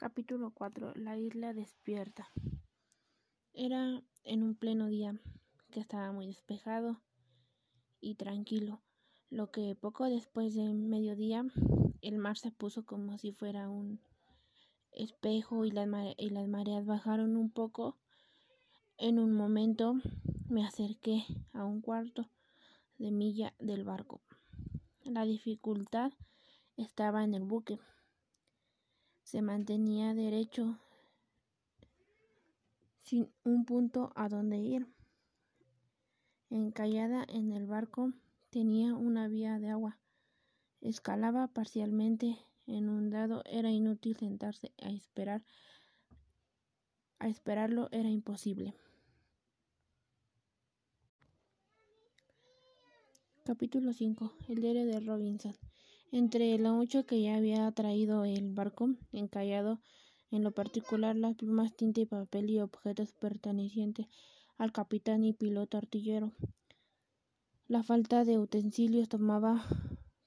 Capítulo 4 La isla despierta. Era en un pleno día que estaba muy despejado y tranquilo, lo que poco después de mediodía el mar se puso como si fuera un espejo y las, y las mareas bajaron un poco. En un momento me acerqué a un cuarto de milla del barco. La dificultad estaba en el buque se mantenía derecho sin un punto a donde ir. Encallada en el barco tenía una vía de agua. Escalaba parcialmente inundado. Era inútil sentarse a esperar. A esperarlo era imposible. Capítulo 5. El diario de Robinson. Entre lo mucho que ya había traído el barco, encallado en lo particular las plumas, tinta y papel y objetos pertenecientes al capitán y piloto artillero. La falta de utensilios tomaba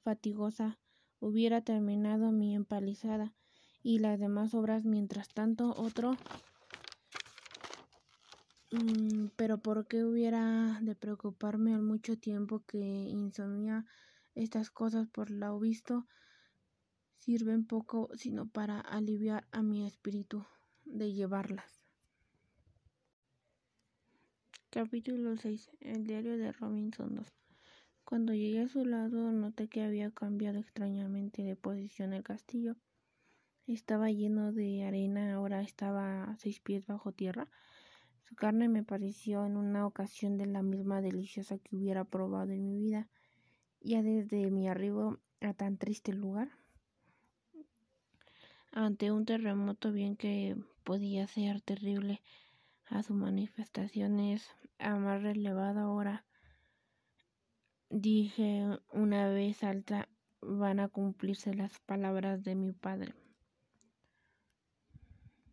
fatigosa. Hubiera terminado mi empalizada y las demás obras mientras tanto otro mm, pero por qué hubiera de preocuparme al mucho tiempo que insomnia estas cosas, por lo visto, sirven poco sino para aliviar a mi espíritu de llevarlas. Capítulo 6. El diario de Robinson 2. Cuando llegué a su lado noté que había cambiado extrañamente de posición el castillo. Estaba lleno de arena, ahora estaba a seis pies bajo tierra. Su carne me pareció en una ocasión de la misma deliciosa que hubiera probado en mi vida ya desde mi arribo a tan triste lugar, ante un terremoto bien que podía ser terrible a sus manifestaciones a más relevada hora, dije una vez alta, van a cumplirse las palabras de mi padre.